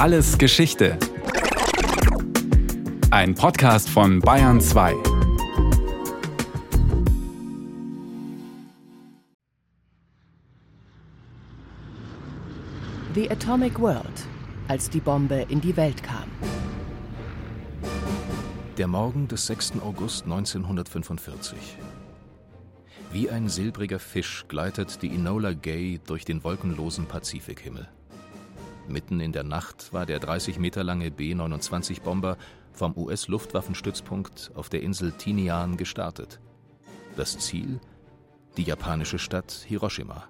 Alles Geschichte. Ein Podcast von Bayern 2. The Atomic World, als die Bombe in die Welt kam. Der Morgen des 6. August 1945. Wie ein silbriger Fisch gleitet die Enola Gay durch den wolkenlosen Pazifikhimmel. Mitten in der Nacht war der 30 Meter lange B-29-Bomber vom US-Luftwaffenstützpunkt auf der Insel Tinian gestartet. Das Ziel? Die japanische Stadt Hiroshima.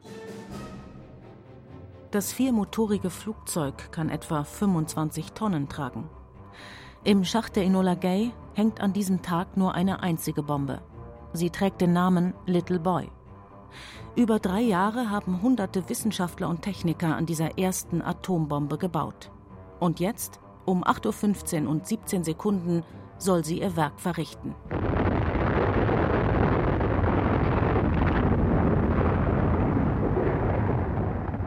Das viermotorige Flugzeug kann etwa 25 Tonnen tragen. Im Schacht der Enola Gay hängt an diesem Tag nur eine einzige Bombe. Sie trägt den Namen Little Boy. Über drei Jahre haben hunderte Wissenschaftler und Techniker an dieser ersten Atombombe gebaut. Und jetzt, um 8.15 Uhr und 17 Sekunden, soll sie ihr Werk verrichten.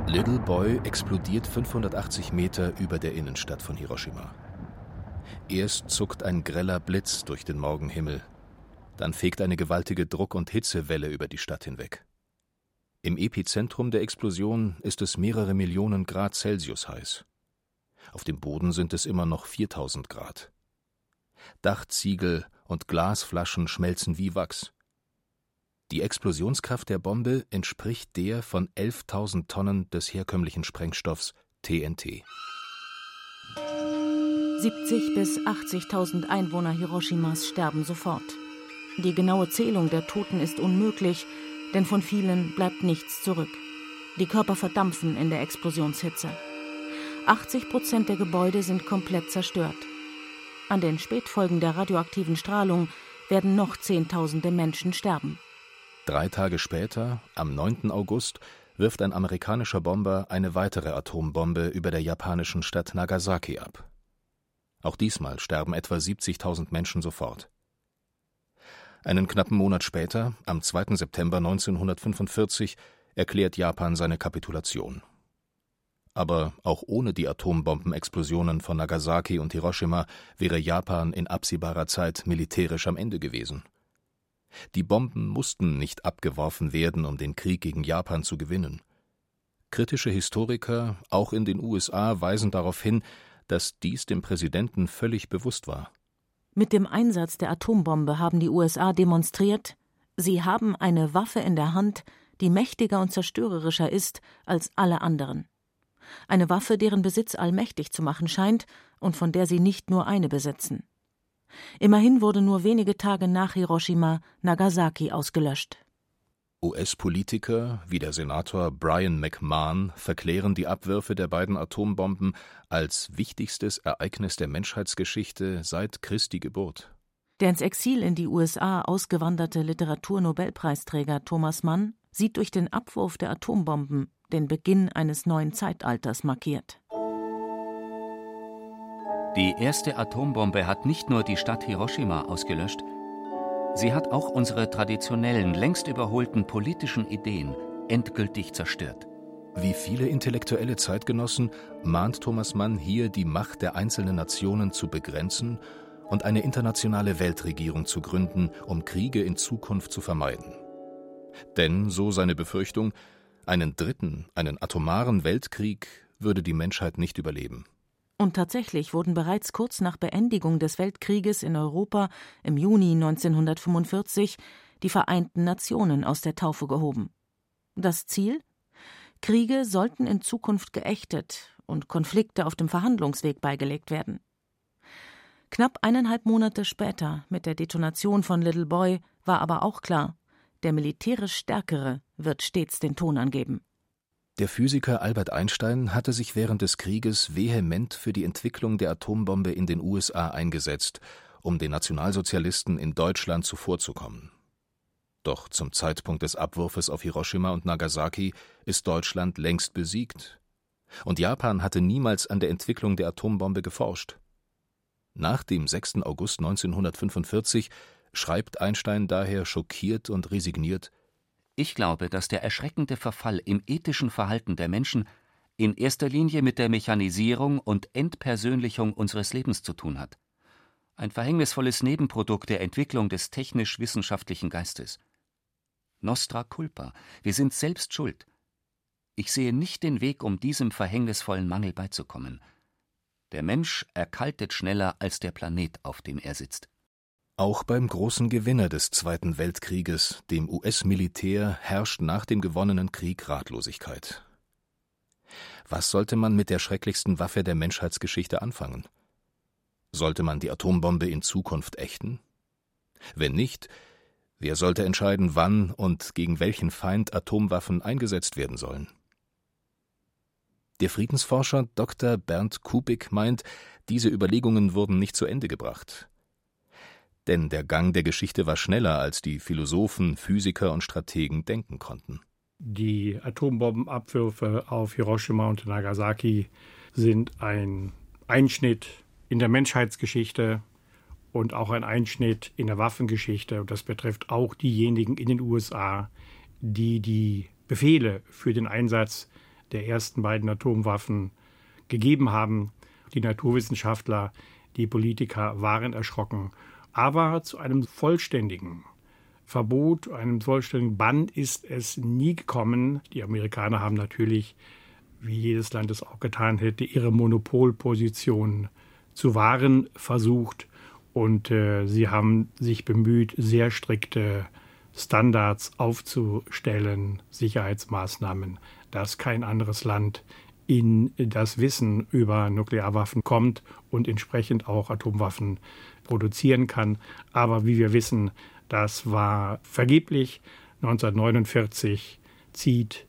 Little Boy explodiert 580 Meter über der Innenstadt von Hiroshima. Erst zuckt ein greller Blitz durch den Morgenhimmel, dann fegt eine gewaltige Druck- und Hitzewelle über die Stadt hinweg. Im Epizentrum der Explosion ist es mehrere Millionen Grad Celsius heiß. Auf dem Boden sind es immer noch 4000 Grad. Dachziegel und Glasflaschen schmelzen wie Wachs. Die Explosionskraft der Bombe entspricht der von 11.000 Tonnen des herkömmlichen Sprengstoffs TNT. 70 bis 80.000 Einwohner Hiroshimas sterben sofort. Die genaue Zählung der Toten ist unmöglich, denn von vielen bleibt nichts zurück. Die Körper verdampfen in der Explosionshitze. 80 Prozent der Gebäude sind komplett zerstört. An den Spätfolgen der radioaktiven Strahlung werden noch Zehntausende Menschen sterben. Drei Tage später, am 9. August, wirft ein amerikanischer Bomber eine weitere Atombombe über der japanischen Stadt Nagasaki ab. Auch diesmal sterben etwa 70.000 Menschen sofort. Einen knappen Monat später, am 2. September 1945, erklärt Japan seine Kapitulation. Aber auch ohne die Atombombenexplosionen von Nagasaki und Hiroshima wäre Japan in absehbarer Zeit militärisch am Ende gewesen. Die Bomben mussten nicht abgeworfen werden, um den Krieg gegen Japan zu gewinnen. Kritische Historiker, auch in den USA, weisen darauf hin, dass dies dem Präsidenten völlig bewusst war. Mit dem Einsatz der Atombombe haben die USA demonstriert, sie haben eine Waffe in der Hand, die mächtiger und zerstörerischer ist als alle anderen. Eine Waffe, deren Besitz allmächtig zu machen scheint und von der sie nicht nur eine besitzen. Immerhin wurde nur wenige Tage nach Hiroshima Nagasaki ausgelöscht. US-Politiker wie der Senator Brian McMahon verklären die Abwürfe der beiden Atombomben als wichtigstes Ereignis der Menschheitsgeschichte seit Christi Geburt. Der ins Exil in die USA ausgewanderte Literaturnobelpreisträger Thomas Mann sieht durch den Abwurf der Atombomben den Beginn eines neuen Zeitalters markiert. Die erste Atombombe hat nicht nur die Stadt Hiroshima ausgelöscht, Sie hat auch unsere traditionellen, längst überholten politischen Ideen endgültig zerstört. Wie viele intellektuelle Zeitgenossen mahnt Thomas Mann hier die Macht der einzelnen Nationen zu begrenzen und eine internationale Weltregierung zu gründen, um Kriege in Zukunft zu vermeiden. Denn, so seine Befürchtung, einen dritten, einen atomaren Weltkrieg würde die Menschheit nicht überleben. Und tatsächlich wurden bereits kurz nach Beendigung des Weltkrieges in Europa im Juni 1945 die Vereinten Nationen aus der Taufe gehoben. Das Ziel? Kriege sollten in Zukunft geächtet und Konflikte auf dem Verhandlungsweg beigelegt werden. Knapp eineinhalb Monate später, mit der Detonation von Little Boy, war aber auch klar, der militärisch Stärkere wird stets den Ton angeben. Der Physiker Albert Einstein hatte sich während des Krieges vehement für die Entwicklung der Atombombe in den USA eingesetzt, um den Nationalsozialisten in Deutschland zuvorzukommen. Doch zum Zeitpunkt des Abwurfes auf Hiroshima und Nagasaki ist Deutschland längst besiegt. Und Japan hatte niemals an der Entwicklung der Atombombe geforscht. Nach dem 6. August 1945 schreibt Einstein daher schockiert und resigniert ich glaube, dass der erschreckende Verfall im ethischen Verhalten der Menschen in erster Linie mit der Mechanisierung und Entpersönlichung unseres Lebens zu tun hat. Ein verhängnisvolles Nebenprodukt der Entwicklung des technisch-wissenschaftlichen Geistes. Nostra culpa, wir sind selbst schuld. Ich sehe nicht den Weg, um diesem verhängnisvollen Mangel beizukommen. Der Mensch erkaltet schneller als der Planet, auf dem er sitzt. Auch beim großen Gewinner des Zweiten Weltkrieges, dem US-Militär, herrscht nach dem gewonnenen Krieg Ratlosigkeit. Was sollte man mit der schrecklichsten Waffe der Menschheitsgeschichte anfangen? Sollte man die Atombombe in Zukunft ächten? Wenn nicht, wer sollte entscheiden, wann und gegen welchen Feind Atomwaffen eingesetzt werden sollen? Der Friedensforscher Dr. Bernd Kubik meint, diese Überlegungen wurden nicht zu Ende gebracht. Denn der Gang der Geschichte war schneller, als die Philosophen, Physiker und Strategen denken konnten. Die Atombombenabwürfe auf Hiroshima und Nagasaki sind ein Einschnitt in der Menschheitsgeschichte und auch ein Einschnitt in der Waffengeschichte. Und das betrifft auch diejenigen in den USA, die die Befehle für den Einsatz der ersten beiden Atomwaffen gegeben haben. Die Naturwissenschaftler, die Politiker waren erschrocken. Aber zu einem vollständigen Verbot, einem vollständigen Bann ist es nie gekommen. Die Amerikaner haben natürlich, wie jedes Land es auch getan hätte, ihre Monopolposition zu wahren versucht und äh, sie haben sich bemüht, sehr strikte Standards aufzustellen, Sicherheitsmaßnahmen, dass kein anderes Land in das Wissen über Nuklearwaffen kommt und entsprechend auch Atomwaffen produzieren kann. Aber wie wir wissen, das war vergeblich. 1949 zieht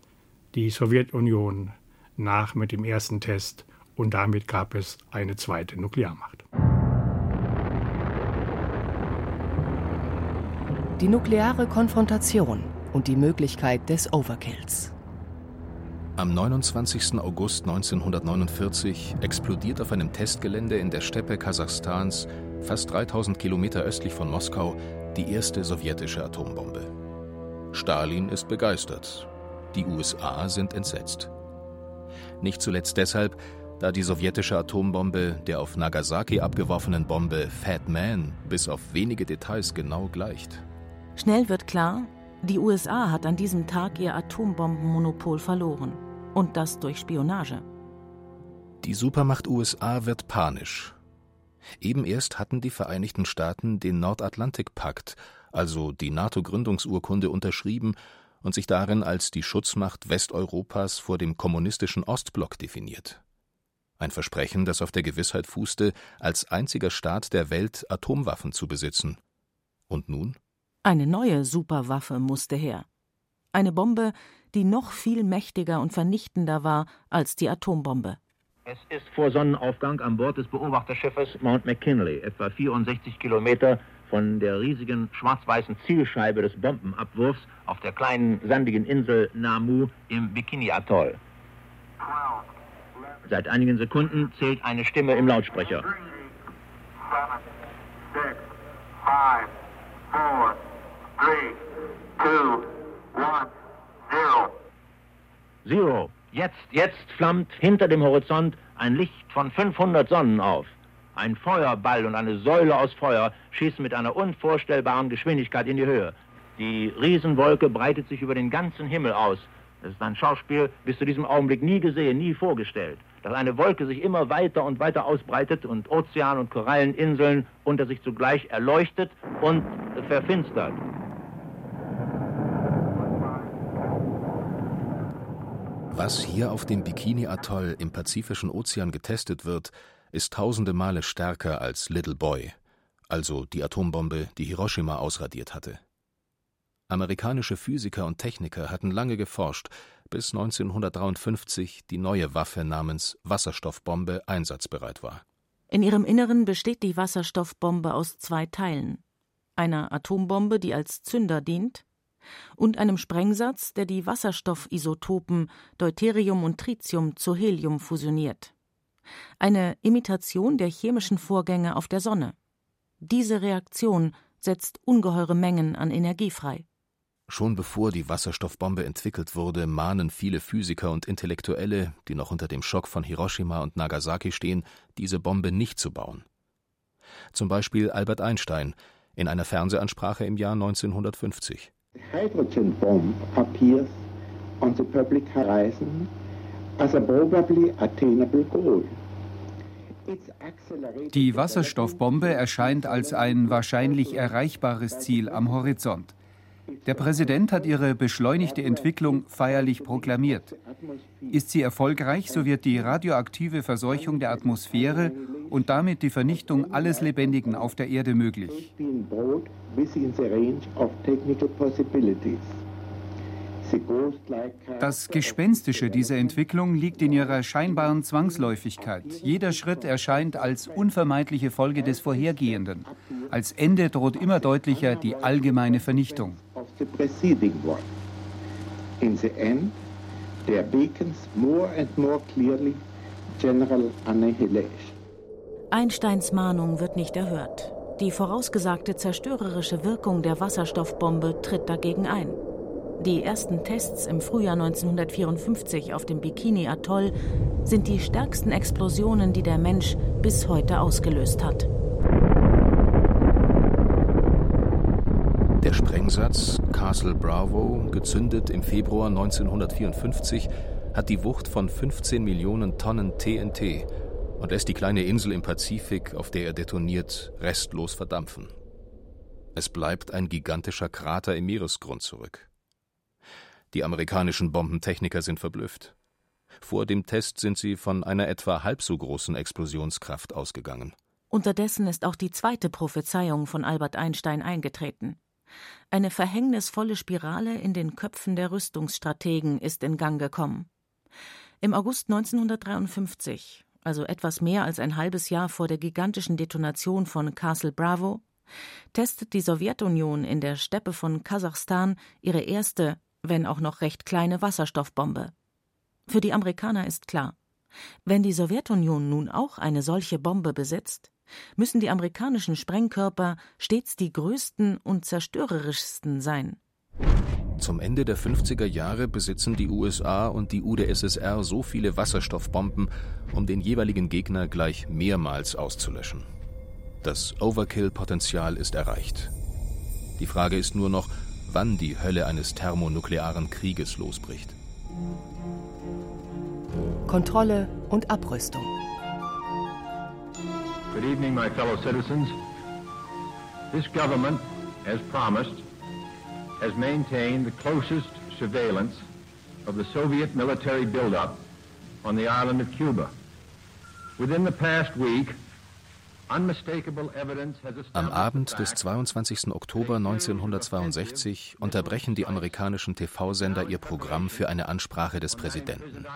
die Sowjetunion nach mit dem ersten Test und damit gab es eine zweite Nuklearmacht. Die nukleare Konfrontation und die Möglichkeit des Overkills. Am 29. August 1949 explodiert auf einem Testgelände in der Steppe Kasachstans, fast 3000 Kilometer östlich von Moskau, die erste sowjetische Atombombe. Stalin ist begeistert. Die USA sind entsetzt. Nicht zuletzt deshalb, da die sowjetische Atombombe der auf Nagasaki abgeworfenen Bombe Fat Man bis auf wenige Details genau gleicht. Schnell wird klar, die USA hat an diesem Tag ihr Atombombenmonopol verloren. Und das durch Spionage. Die Supermacht USA wird panisch Eben erst hatten die Vereinigten Staaten den Nordatlantikpakt, also die NATO-Gründungsurkunde, unterschrieben und sich darin als die Schutzmacht Westeuropas vor dem kommunistischen Ostblock definiert. Ein Versprechen, das auf der Gewissheit fußte, als einziger Staat der Welt Atomwaffen zu besitzen. Und nun? Eine neue Superwaffe musste her. Eine Bombe, die noch viel mächtiger und vernichtender war als die Atombombe. Es ist vor Sonnenaufgang an Bord des Beobachterschiffes Mount McKinley, etwa 64 Kilometer von der riesigen schwarz-weißen Zielscheibe des Bombenabwurfs auf der kleinen sandigen Insel Namu im Bikini-Atoll. Seit einigen Sekunden zählt eine Stimme im Lautsprecher. Zero. Jetzt, jetzt flammt hinter dem Horizont ein Licht von 500 Sonnen auf. Ein Feuerball und eine Säule aus Feuer schießen mit einer unvorstellbaren Geschwindigkeit in die Höhe. Die Riesenwolke breitet sich über den ganzen Himmel aus. Das ist ein Schauspiel bis zu diesem Augenblick nie gesehen, nie vorgestellt. Dass eine Wolke sich immer weiter und weiter ausbreitet und Ozean und Koralleninseln unter sich zugleich erleuchtet und verfinstert. Was hier auf dem Bikini-Atoll im Pazifischen Ozean getestet wird, ist tausende Male stärker als Little Boy, also die Atombombe, die Hiroshima ausradiert hatte. Amerikanische Physiker und Techniker hatten lange geforscht, bis 1953 die neue Waffe namens Wasserstoffbombe einsatzbereit war. In ihrem Inneren besteht die Wasserstoffbombe aus zwei Teilen: einer Atombombe, die als Zünder dient, und einem Sprengsatz, der die Wasserstoffisotopen Deuterium und Tritium zu Helium fusioniert. Eine Imitation der chemischen Vorgänge auf der Sonne. Diese Reaktion setzt ungeheure Mengen an Energie frei. Schon bevor die Wasserstoffbombe entwickelt wurde, mahnen viele Physiker und Intellektuelle, die noch unter dem Schock von Hiroshima und Nagasaki stehen, diese Bombe nicht zu bauen. Zum Beispiel Albert Einstein in einer Fernsehansprache im Jahr 1950. Hydrogen bomb appears on the public horizon as a probably attainable goal. Die Wasserstoffbombe erscheint als ein wahrscheinlich erreichbares Ziel am Horizont. Der Präsident hat ihre beschleunigte Entwicklung feierlich proklamiert. Ist sie erfolgreich, so wird die radioaktive Verseuchung der Atmosphäre und damit die Vernichtung alles Lebendigen auf der Erde möglich. Das Gespenstische dieser Entwicklung liegt in ihrer scheinbaren Zwangsläufigkeit. Jeder Schritt erscheint als unvermeidliche Folge des vorhergehenden. Als Ende droht immer deutlicher die allgemeine Vernichtung. In the end, there beacons more and more clearly general annihilation. Einsteins Mahnung wird nicht erhört. Die vorausgesagte zerstörerische Wirkung der Wasserstoffbombe tritt dagegen ein. Die ersten Tests im Frühjahr 1954 auf dem Bikini-Atoll sind die stärksten Explosionen, die der Mensch bis heute ausgelöst hat. Der Sprengsatz Castle Bravo, gezündet im Februar 1954, hat die Wucht von 15 Millionen Tonnen TNT und lässt die kleine Insel im Pazifik, auf der er detoniert, restlos verdampfen. Es bleibt ein gigantischer Krater im Meeresgrund zurück. Die amerikanischen Bombentechniker sind verblüfft. Vor dem Test sind sie von einer etwa halb so großen Explosionskraft ausgegangen. Unterdessen ist auch die zweite Prophezeiung von Albert Einstein eingetreten. Eine verhängnisvolle Spirale in den Köpfen der Rüstungsstrategen ist in Gang gekommen. Im August 1953, also etwas mehr als ein halbes Jahr vor der gigantischen Detonation von Castle Bravo, testet die Sowjetunion in der Steppe von Kasachstan ihre erste wenn auch noch recht kleine Wasserstoffbombe. Für die Amerikaner ist klar, wenn die Sowjetunion nun auch eine solche Bombe besitzt, müssen die amerikanischen Sprengkörper stets die größten und zerstörerischsten sein. Zum Ende der 50er Jahre besitzen die USA und die UdSSR so viele Wasserstoffbomben, um den jeweiligen Gegner gleich mehrmals auszulöschen. Das Overkill-Potenzial ist erreicht. Die Frage ist nur noch, wann die Hölle eines thermonuklearen Krieges losbricht. Kontrolle und Abrüstung. Good evening, my fellow citizens. This government, as promised, has maintained the closest surveillance of the Soviet military buildup on the island of Cuba. Within the past week, am Abend des 22. Oktober 1962 unterbrechen die amerikanischen TV-Sender ihr Programm für eine Ansprache des Präsidenten.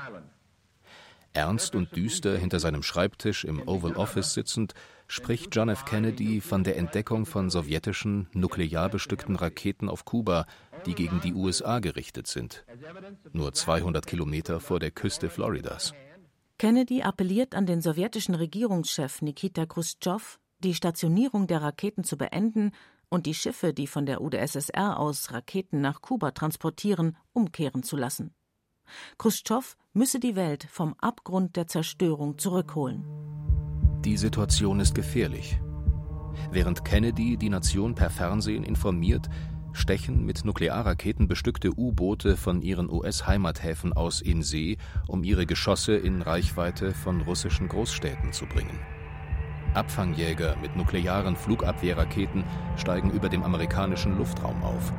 Ernst und düster hinter seinem Schreibtisch im Oval Office sitzend, spricht John F. Kennedy von der Entdeckung von sowjetischen, nuklear bestückten Raketen auf Kuba, die gegen die USA gerichtet sind. Nur 200 Kilometer vor der Küste Floridas. Kennedy appelliert an den sowjetischen Regierungschef Nikita Khrushchev, die Stationierung der Raketen zu beenden und die Schiffe, die von der UdSSR aus Raketen nach Kuba transportieren, umkehren zu lassen. Khrushchev müsse die Welt vom Abgrund der Zerstörung zurückholen. Die Situation ist gefährlich. Während Kennedy die Nation per Fernsehen informiert, stechen mit Nuklearraketen bestückte U-Boote von ihren US-Heimathäfen aus in See, um ihre Geschosse in Reichweite von russischen Großstädten zu bringen. Abfangjäger mit nuklearen Flugabwehrraketen steigen über dem amerikanischen Luftraum auf.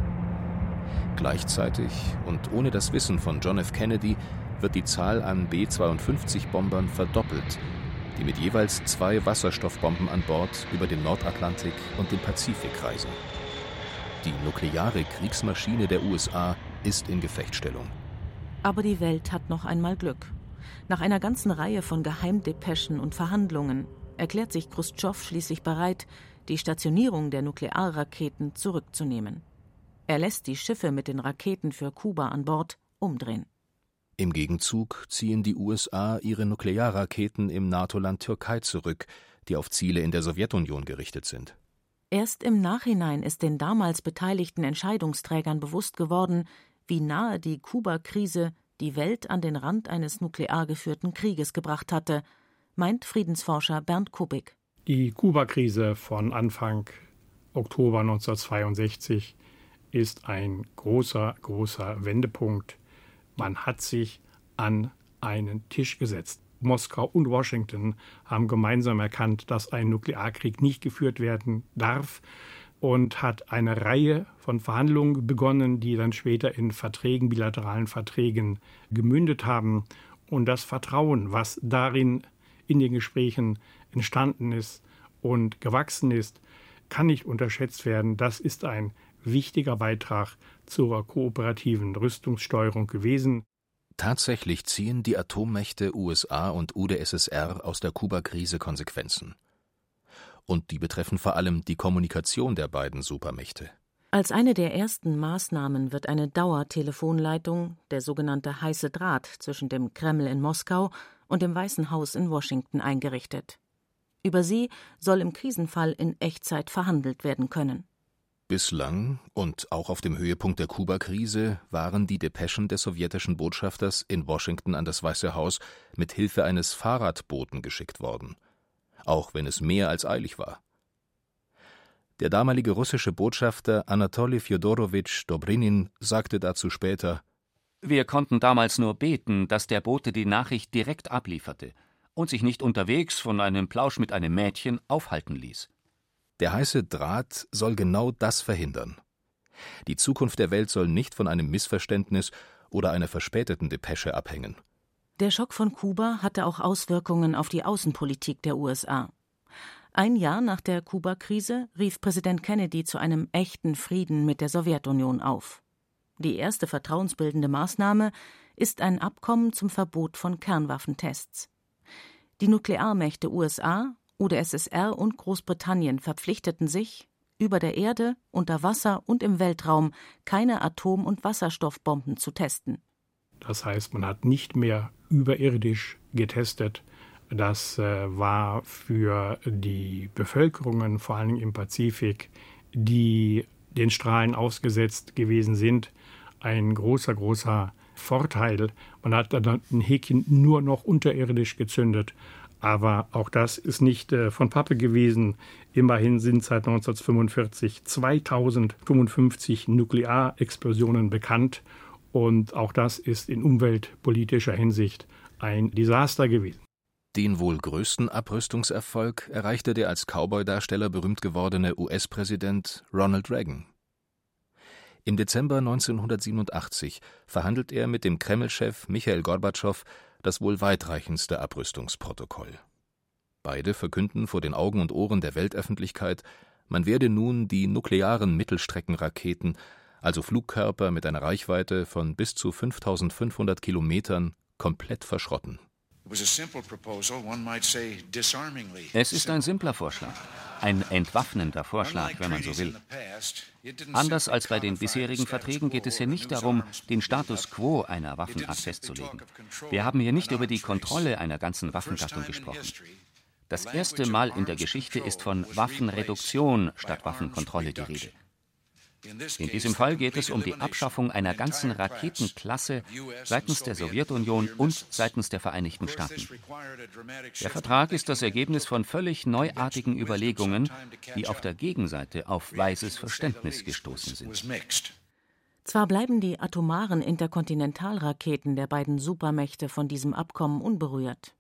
Gleichzeitig und ohne das Wissen von John F. Kennedy wird die Zahl an B-52-Bombern verdoppelt, die mit jeweils zwei Wasserstoffbomben an Bord über den Nordatlantik und den Pazifik reisen. Die nukleare Kriegsmaschine der USA ist in Gefechtsstellung. Aber die Welt hat noch einmal Glück. Nach einer ganzen Reihe von Geheimdepeschen und Verhandlungen erklärt sich Khrushchev schließlich bereit, die Stationierung der Nuklearraketen zurückzunehmen. Er lässt die Schiffe mit den Raketen für Kuba an Bord umdrehen. Im Gegenzug ziehen die USA ihre Nuklearraketen im NATO-Land Türkei zurück, die auf Ziele in der Sowjetunion gerichtet sind. Erst im Nachhinein ist den damals beteiligten Entscheidungsträgern bewusst geworden, wie nahe die Kuba-Krise die Welt an den Rand eines nuklear geführten Krieges gebracht hatte, meint Friedensforscher Bernd Kubik. Die Kuba-Krise von Anfang Oktober 1962 ist ein großer, großer Wendepunkt. Man hat sich an einen Tisch gesetzt. Moskau und Washington haben gemeinsam erkannt, dass ein Nuklearkrieg nicht geführt werden darf und hat eine Reihe von Verhandlungen begonnen, die dann später in Verträgen, bilateralen Verträgen gemündet haben. Und das Vertrauen, was darin in den Gesprächen entstanden ist und gewachsen ist, kann nicht unterschätzt werden. Das ist ein wichtiger Beitrag zur kooperativen Rüstungssteuerung gewesen. Tatsächlich ziehen die Atommächte USA und UdSSR aus der Kuba-Krise Konsequenzen. Und die betreffen vor allem die Kommunikation der beiden Supermächte. Als eine der ersten Maßnahmen wird eine Dauertelefonleitung, der sogenannte heiße Draht zwischen dem Kreml in Moskau und dem Weißen Haus in Washington eingerichtet. Über sie soll im Krisenfall in Echtzeit verhandelt werden können. Bislang und auch auf dem Höhepunkt der Kuba-Krise waren die Depeschen des sowjetischen Botschafters in Washington an das Weiße Haus mit Hilfe eines Fahrradboten geschickt worden, auch wenn es mehr als eilig war. Der damalige russische Botschafter Anatoli Fjodorowitsch Dobrinin sagte dazu später: Wir konnten damals nur beten, dass der Bote die Nachricht direkt ablieferte und sich nicht unterwegs von einem Plausch mit einem Mädchen aufhalten ließ. Der heiße Draht soll genau das verhindern. Die Zukunft der Welt soll nicht von einem Missverständnis oder einer verspäteten Depesche abhängen. Der Schock von Kuba hatte auch Auswirkungen auf die Außenpolitik der USA. Ein Jahr nach der Kuba-Krise rief Präsident Kennedy zu einem echten Frieden mit der Sowjetunion auf. Die erste vertrauensbildende Maßnahme ist ein Abkommen zum Verbot von Kernwaffentests. Die Nuklearmächte USA, UdSSR und Großbritannien verpflichteten sich, über der Erde, unter Wasser und im Weltraum keine Atom- und Wasserstoffbomben zu testen. Das heißt, man hat nicht mehr überirdisch getestet. Das äh, war für die Bevölkerungen, vor allem im Pazifik, die den Strahlen ausgesetzt gewesen sind, ein großer, großer Vorteil. Man hat dann ein Häkchen nur noch unterirdisch gezündet aber auch das ist nicht äh, von Pappe gewesen. Immerhin sind seit 1945 2055 Nuklearexplosionen bekannt. Und auch das ist in umweltpolitischer Hinsicht ein Desaster gewesen. Den wohl größten Abrüstungserfolg erreichte der als Cowboy-Darsteller berühmt gewordene US-Präsident Ronald Reagan. Im Dezember 1987 verhandelt er mit dem Kreml-Chef Michael Gorbatschow das wohl weitreichendste Abrüstungsprotokoll. Beide verkünden vor den Augen und Ohren der Weltöffentlichkeit, man werde nun die nuklearen Mittelstreckenraketen, also Flugkörper mit einer Reichweite von bis zu 5500 Kilometern, komplett verschrotten. Es ist ein simpler Vorschlag, ein entwaffnender Vorschlag, wenn man so will. Anders als bei den bisherigen Verträgen geht es hier nicht darum, den Status quo einer Waffenart festzulegen. Wir haben hier nicht über die Kontrolle einer ganzen Waffengattung gesprochen. Das erste Mal in der Geschichte ist von Waffenreduktion statt Waffenkontrolle die Rede. In diesem Fall geht es um die Abschaffung einer ganzen Raketenklasse seitens der Sowjetunion und seitens der Vereinigten Staaten. Der Vertrag ist das Ergebnis von völlig neuartigen Überlegungen, die auf der Gegenseite auf weises Verständnis gestoßen sind. Zwar bleiben die atomaren Interkontinentalraketen der beiden Supermächte von diesem Abkommen unberührt.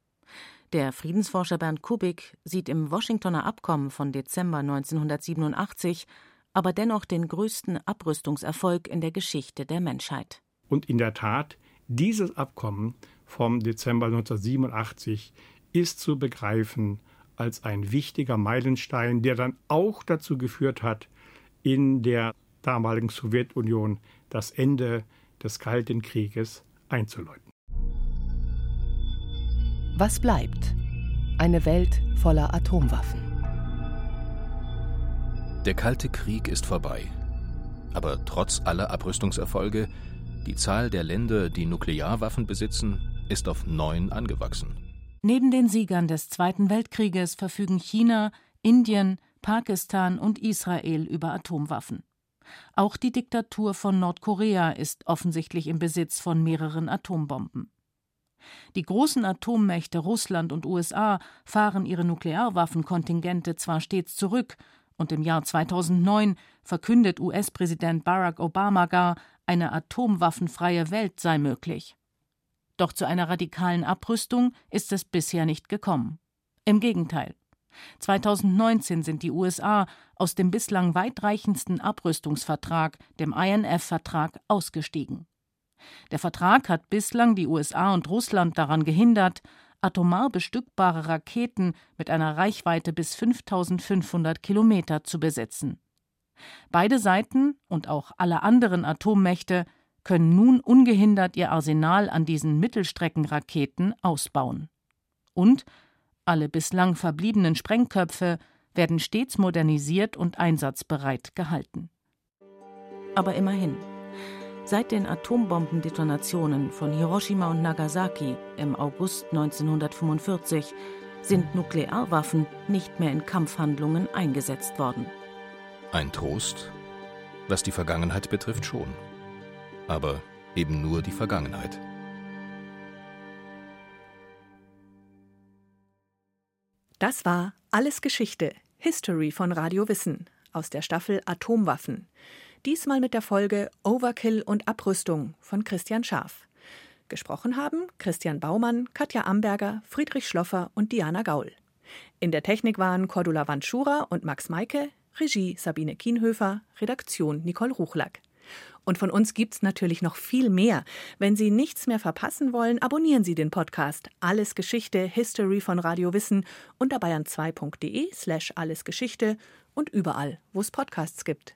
Der Friedensforscher Bernd Kubik sieht im Washingtoner Abkommen von Dezember 1987 aber dennoch den größten Abrüstungserfolg in der Geschichte der Menschheit. Und in der Tat, dieses Abkommen vom Dezember 1987 ist zu begreifen als ein wichtiger Meilenstein, der dann auch dazu geführt hat, in der damaligen Sowjetunion das Ende des Kalten Krieges einzuläuten. Was bleibt? Eine Welt voller Atomwaffen. Der Kalte Krieg ist vorbei. Aber trotz aller Abrüstungserfolge, die Zahl der Länder, die Nuklearwaffen besitzen, ist auf neun angewachsen. Neben den Siegern des Zweiten Weltkrieges verfügen China, Indien, Pakistan und Israel über Atomwaffen. Auch die Diktatur von Nordkorea ist offensichtlich im Besitz von mehreren Atombomben. Die großen Atommächte Russland und USA fahren ihre Nuklearwaffenkontingente zwar stets zurück, und im Jahr 2009 verkündet US-Präsident Barack Obama gar, eine atomwaffenfreie Welt sei möglich. Doch zu einer radikalen Abrüstung ist es bisher nicht gekommen. Im Gegenteil. 2019 sind die USA aus dem bislang weitreichendsten Abrüstungsvertrag, dem INF-Vertrag, ausgestiegen. Der Vertrag hat bislang die USA und Russland daran gehindert, atomar bestückbare Raketen mit einer Reichweite bis 5500 Kilometer zu besitzen. Beide Seiten und auch alle anderen Atommächte können nun ungehindert ihr Arsenal an diesen Mittelstreckenraketen ausbauen. Und alle bislang verbliebenen Sprengköpfe werden stets modernisiert und einsatzbereit gehalten. Aber immerhin. Seit den Atombombendetonationen von Hiroshima und Nagasaki im August 1945 sind Nuklearwaffen nicht mehr in Kampfhandlungen eingesetzt worden. Ein Trost, was die Vergangenheit betrifft schon. Aber eben nur die Vergangenheit. Das war Alles Geschichte, History von Radio Wissen aus der Staffel Atomwaffen. Diesmal mit der Folge Overkill und Abrüstung von Christian Scharf. Gesprochen haben Christian Baumann, Katja Amberger, Friedrich Schloffer und Diana Gaul. In der Technik waren Cordula Wandschura und Max Meike, Regie Sabine Kienhöfer, Redaktion Nicole Ruchlack. Und von uns gibt's natürlich noch viel mehr. Wenn Sie nichts mehr verpassen wollen, abonnieren Sie den Podcast Alles Geschichte History von Radio Wissen unter bayern2.de slash allesgeschichte und überall, wo es Podcasts gibt.